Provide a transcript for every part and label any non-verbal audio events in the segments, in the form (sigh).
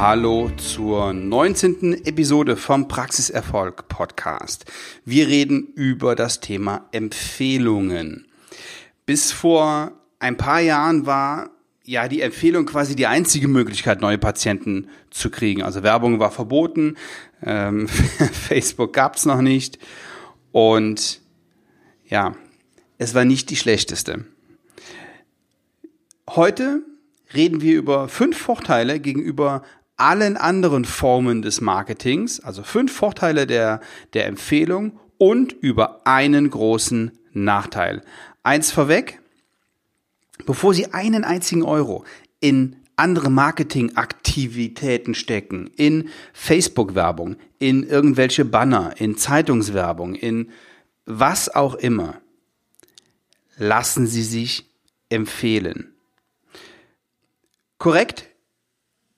Hallo zur 19. Episode vom Praxiserfolg Podcast. Wir reden über das Thema Empfehlungen. Bis vor ein paar Jahren war ja die Empfehlung quasi die einzige Möglichkeit, neue Patienten zu kriegen. Also Werbung war verboten, ähm, (laughs) Facebook gab's noch nicht und ja, es war nicht die schlechteste. Heute reden wir über fünf Vorteile gegenüber allen anderen Formen des Marketings, also fünf Vorteile der, der Empfehlung und über einen großen Nachteil. Eins vorweg, bevor Sie einen einzigen Euro in andere Marketingaktivitäten stecken, in Facebook-Werbung, in irgendwelche Banner, in Zeitungswerbung, in was auch immer, lassen Sie sich empfehlen. Korrekt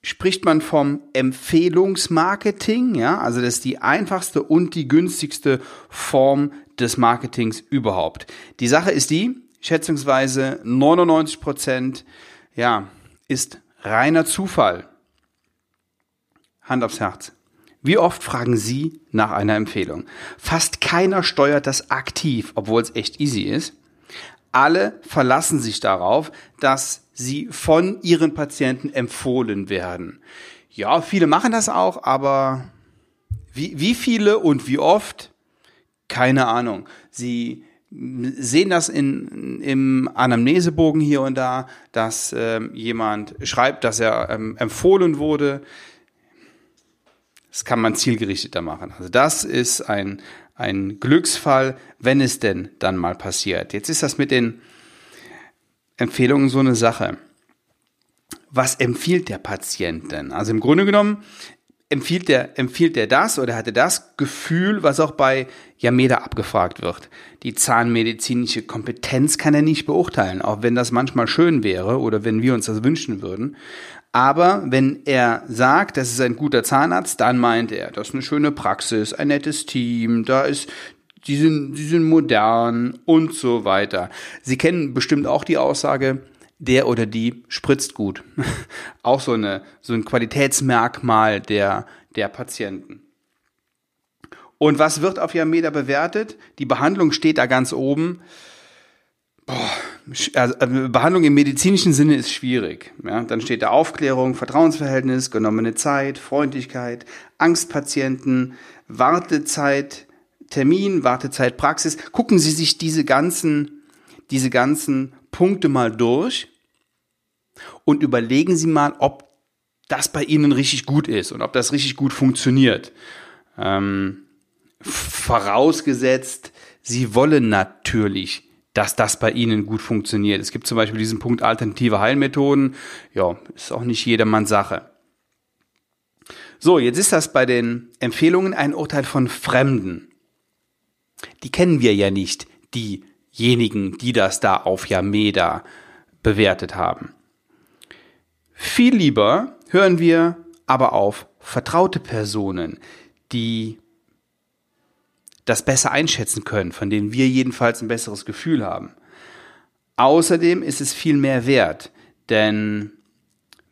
spricht man vom Empfehlungsmarketing, ja, also das ist die einfachste und die günstigste Form des Marketings überhaupt. Die Sache ist die, schätzungsweise 99 Prozent, ja, ist reiner Zufall. Hand aufs Herz. Wie oft fragen Sie nach einer Empfehlung? Fast keiner steuert das aktiv, obwohl es echt easy ist. Alle verlassen sich darauf, dass sie von ihren Patienten empfohlen werden. Ja, viele machen das auch, aber wie, wie viele und wie oft? Keine Ahnung. Sie sehen das in, im Anamnesebogen hier und da, dass ähm, jemand schreibt, dass er ähm, empfohlen wurde. Das kann man zielgerichteter machen. Also das ist ein, ein Glücksfall, wenn es denn dann mal passiert. Jetzt ist das mit den Empfehlungen so eine Sache. Was empfiehlt der Patient denn? Also im Grunde genommen empfiehlt der, empfiehlt der das oder hatte das Gefühl, was auch bei Yameda abgefragt wird. Die zahnmedizinische Kompetenz kann er nicht beurteilen, auch wenn das manchmal schön wäre oder wenn wir uns das wünschen würden. Aber wenn er sagt, das ist ein guter Zahnarzt, dann meint er, das ist eine schöne Praxis, ein nettes Team, da ist die sind, die sind modern und so weiter. Sie kennen bestimmt auch die Aussage, der oder die spritzt gut. (laughs) auch so, eine, so ein Qualitätsmerkmal der, der Patienten. Und was wird auf Yameda bewertet? Die Behandlung steht da ganz oben. Boah, also, also Behandlung im medizinischen Sinne ist schwierig. Ja, dann steht da Aufklärung, Vertrauensverhältnis, genommene Zeit, Freundlichkeit, Angstpatienten, Wartezeit, Termin, Wartezeit, Praxis. Gucken Sie sich diese ganzen, diese ganzen Punkte mal durch und überlegen Sie mal, ob das bei Ihnen richtig gut ist und ob das richtig gut funktioniert. Ähm, vorausgesetzt, Sie wollen natürlich dass das bei Ihnen gut funktioniert. Es gibt zum Beispiel diesen Punkt alternative Heilmethoden. Ja, ist auch nicht jedermanns Sache. So, jetzt ist das bei den Empfehlungen ein Urteil von Fremden. Die kennen wir ja nicht, diejenigen, die das da auf Yameda bewertet haben. Viel lieber hören wir aber auf vertraute Personen, die das besser einschätzen können, von denen wir jedenfalls ein besseres Gefühl haben. Außerdem ist es viel mehr wert, denn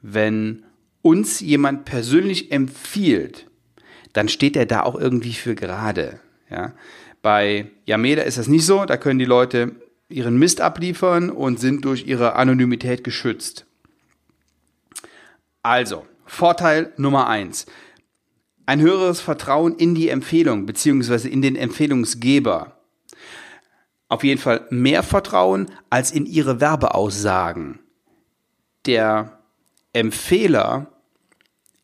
wenn uns jemand persönlich empfiehlt, dann steht er da auch irgendwie für gerade. Ja? Bei Yameda ist das nicht so, da können die Leute ihren Mist abliefern und sind durch ihre Anonymität geschützt. Also, Vorteil Nummer eins ein höheres Vertrauen in die Empfehlung beziehungsweise in den Empfehlungsgeber. Auf jeden Fall mehr Vertrauen als in ihre Werbeaussagen. Der Empfehler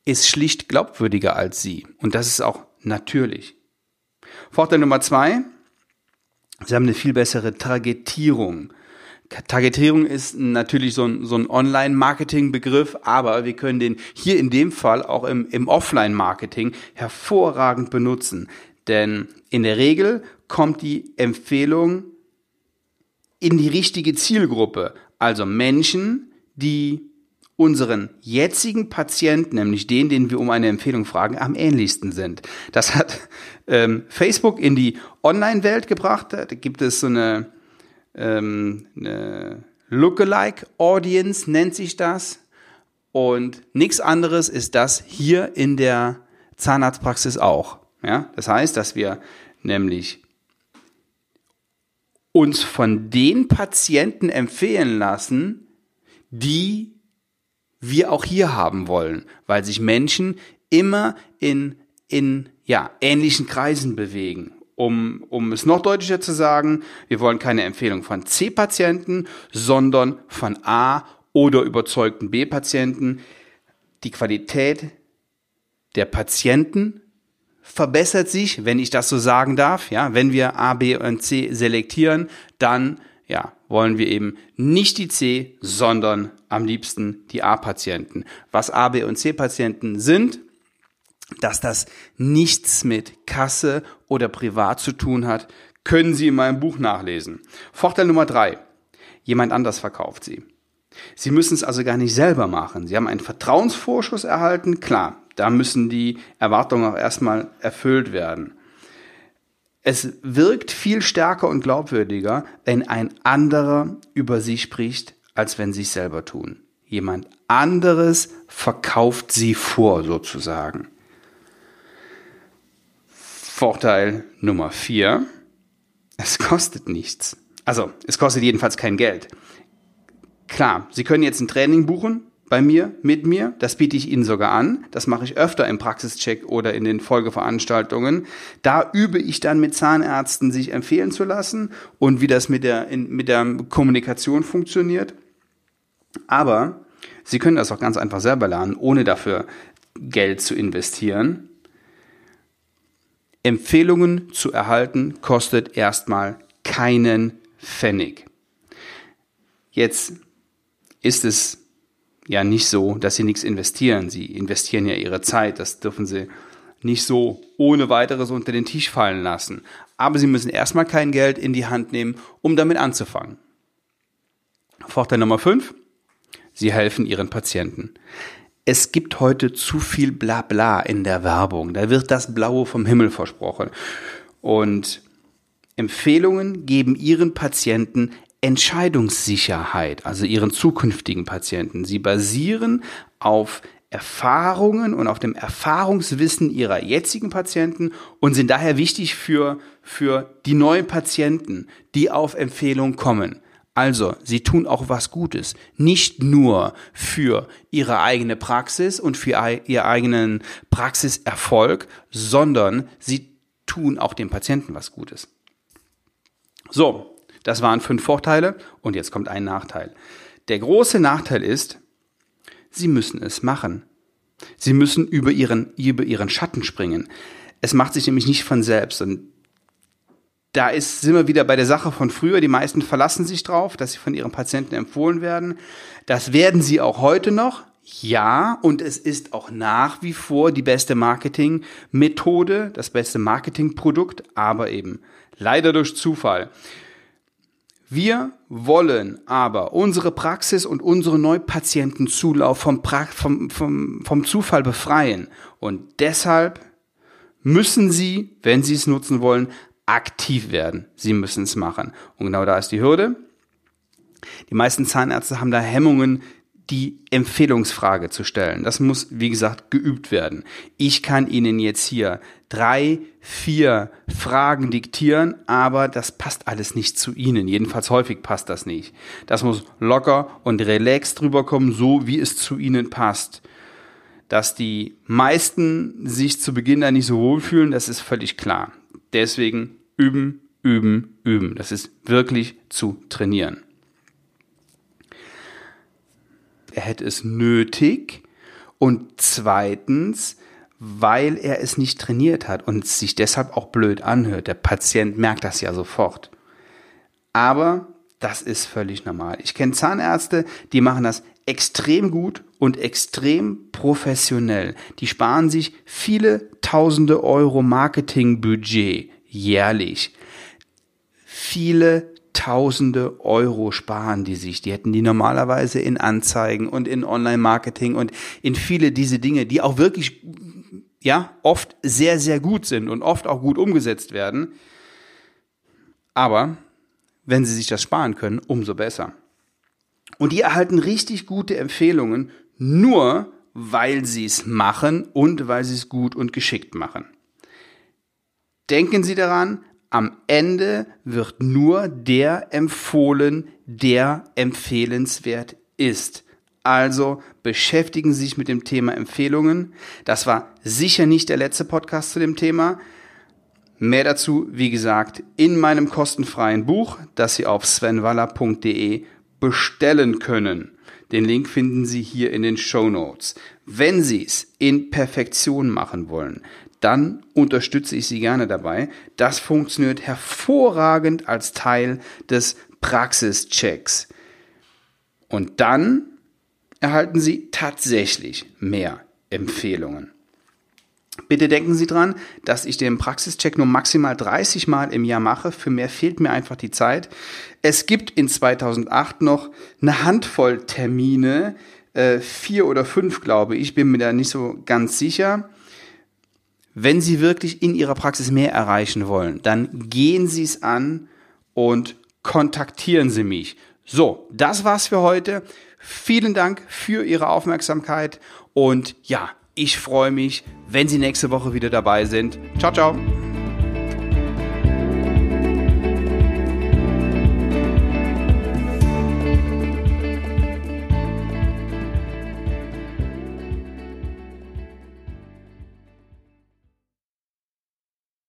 ist schlicht glaubwürdiger als sie. Und das ist auch natürlich. Vorteil Nummer zwei. Sie haben eine viel bessere Targetierung. Targetierung ist natürlich so ein, so ein Online-Marketing-Begriff, aber wir können den hier in dem Fall auch im, im Offline-Marketing hervorragend benutzen. Denn in der Regel kommt die Empfehlung in die richtige Zielgruppe. Also Menschen, die unseren jetzigen Patienten, nämlich den, den wir um eine Empfehlung fragen, am ähnlichsten sind. Das hat ähm, Facebook in die Online-Welt gebracht. Da gibt es so eine ähm, eine Lookalike Audience nennt sich das. Und nichts anderes ist das hier in der Zahnarztpraxis auch. Ja, das heißt, dass wir nämlich uns von den Patienten empfehlen lassen, die wir auch hier haben wollen, weil sich Menschen immer in, in ja, ähnlichen Kreisen bewegen. Um, um es noch deutlicher zu sagen, wir wollen keine Empfehlung von C-Patienten, sondern von A- oder überzeugten B-Patienten. Die Qualität der Patienten verbessert sich, wenn ich das so sagen darf. Ja, wenn wir A, B und C selektieren, dann ja, wollen wir eben nicht die C, sondern am liebsten die A-Patienten. Was A, B und C-Patienten sind, dass das nichts mit Kasse oder Privat zu tun hat, können Sie in meinem Buch nachlesen. Vorteil Nummer drei. Jemand anders verkauft Sie. Sie müssen es also gar nicht selber machen. Sie haben einen Vertrauensvorschuss erhalten. Klar, da müssen die Erwartungen auch erstmal erfüllt werden. Es wirkt viel stärker und glaubwürdiger, wenn ein anderer über sie spricht, als wenn sie es selber tun. Jemand anderes verkauft sie vor, sozusagen. Vorteil Nummer vier. Es (laughs) kostet nichts. Also, es kostet jedenfalls kein Geld. Klar, Sie können jetzt ein Training buchen bei mir, mit mir. Das biete ich Ihnen sogar an. Das mache ich öfter im Praxischeck oder in den Folgeveranstaltungen. Da übe ich dann mit Zahnärzten, sich empfehlen zu lassen und wie das mit der, in, mit der Kommunikation funktioniert. Aber Sie können das auch ganz einfach selber lernen, ohne dafür Geld zu investieren. Empfehlungen zu erhalten kostet erstmal keinen Pfennig. Jetzt ist es ja nicht so, dass sie nichts investieren. Sie investieren ja ihre Zeit. Das dürfen sie nicht so ohne weiteres unter den Tisch fallen lassen. Aber sie müssen erstmal kein Geld in die Hand nehmen, um damit anzufangen. Vorteil Nummer 5. Sie helfen ihren Patienten. Es gibt heute zu viel Blabla in der Werbung. Da wird das Blaue vom Himmel versprochen. Und Empfehlungen geben ihren Patienten Entscheidungssicherheit, also ihren zukünftigen Patienten. Sie basieren auf Erfahrungen und auf dem Erfahrungswissen ihrer jetzigen Patienten und sind daher wichtig für, für die neuen Patienten, die auf Empfehlung kommen. Also, sie tun auch was Gutes. Nicht nur für ihre eigene Praxis und für ihr eigenen Praxiserfolg, sondern sie tun auch dem Patienten was Gutes. So, das waren fünf Vorteile und jetzt kommt ein Nachteil. Der große Nachteil ist, Sie müssen es machen. Sie müssen über ihren, über ihren Schatten springen. Es macht sich nämlich nicht von selbst. Und da ist, sind wir wieder bei der Sache von früher. Die meisten verlassen sich drauf, dass sie von ihren Patienten empfohlen werden. Das werden sie auch heute noch. Ja, und es ist auch nach wie vor die beste Marketingmethode, das beste Marketingprodukt, aber eben leider durch Zufall. Wir wollen aber unsere Praxis und unsere Neupatientenzulauf vom, pra vom, vom, vom Zufall befreien. Und deshalb müssen Sie, wenn Sie es nutzen wollen, aktiv werden. Sie müssen es machen. Und genau da ist die Hürde. Die meisten Zahnärzte haben da Hemmungen, die Empfehlungsfrage zu stellen. Das muss, wie gesagt, geübt werden. Ich kann Ihnen jetzt hier drei, vier Fragen diktieren, aber das passt alles nicht zu Ihnen. Jedenfalls häufig passt das nicht. Das muss locker und relaxed drüber kommen, so wie es zu Ihnen passt. Dass die meisten sich zu Beginn da nicht so wohlfühlen, das ist völlig klar. Deswegen üben, üben, üben. Das ist wirklich zu trainieren er hätte es nötig und zweitens, weil er es nicht trainiert hat und sich deshalb auch blöd anhört. Der Patient merkt das ja sofort. Aber das ist völlig normal. Ich kenne Zahnärzte, die machen das extrem gut und extrem professionell. Die sparen sich viele tausende Euro Marketingbudget jährlich. Viele Tausende Euro sparen die sich. Die hätten die normalerweise in Anzeigen und in Online-Marketing und in viele diese Dinge, die auch wirklich, ja, oft sehr, sehr gut sind und oft auch gut umgesetzt werden. Aber wenn sie sich das sparen können, umso besser. Und die erhalten richtig gute Empfehlungen nur weil sie es machen und weil sie es gut und geschickt machen. Denken Sie daran, am Ende wird nur der empfohlen, der empfehlenswert ist. Also beschäftigen Sie sich mit dem Thema Empfehlungen. Das war sicher nicht der letzte Podcast zu dem Thema. Mehr dazu, wie gesagt, in meinem kostenfreien Buch, das Sie auf svenwaller.de bestellen können. Den Link finden Sie hier in den Show Notes. Wenn Sie es in Perfektion machen wollen, dann unterstütze ich Sie gerne dabei. Das funktioniert hervorragend als Teil des Praxischecks. Und dann erhalten Sie tatsächlich mehr Empfehlungen. Bitte denken Sie dran, dass ich den Praxischeck nur maximal 30 Mal im Jahr mache. Für mehr fehlt mir einfach die Zeit. Es gibt in 2008 noch eine Handvoll Termine, äh, vier oder fünf, glaube ich, bin mir da nicht so ganz sicher. Wenn Sie wirklich in Ihrer Praxis mehr erreichen wollen, dann gehen Sie es an und kontaktieren Sie mich. So, das war's für heute. Vielen Dank für Ihre Aufmerksamkeit und ja, ich freue mich, wenn Sie nächste Woche wieder dabei sind. Ciao, ciao.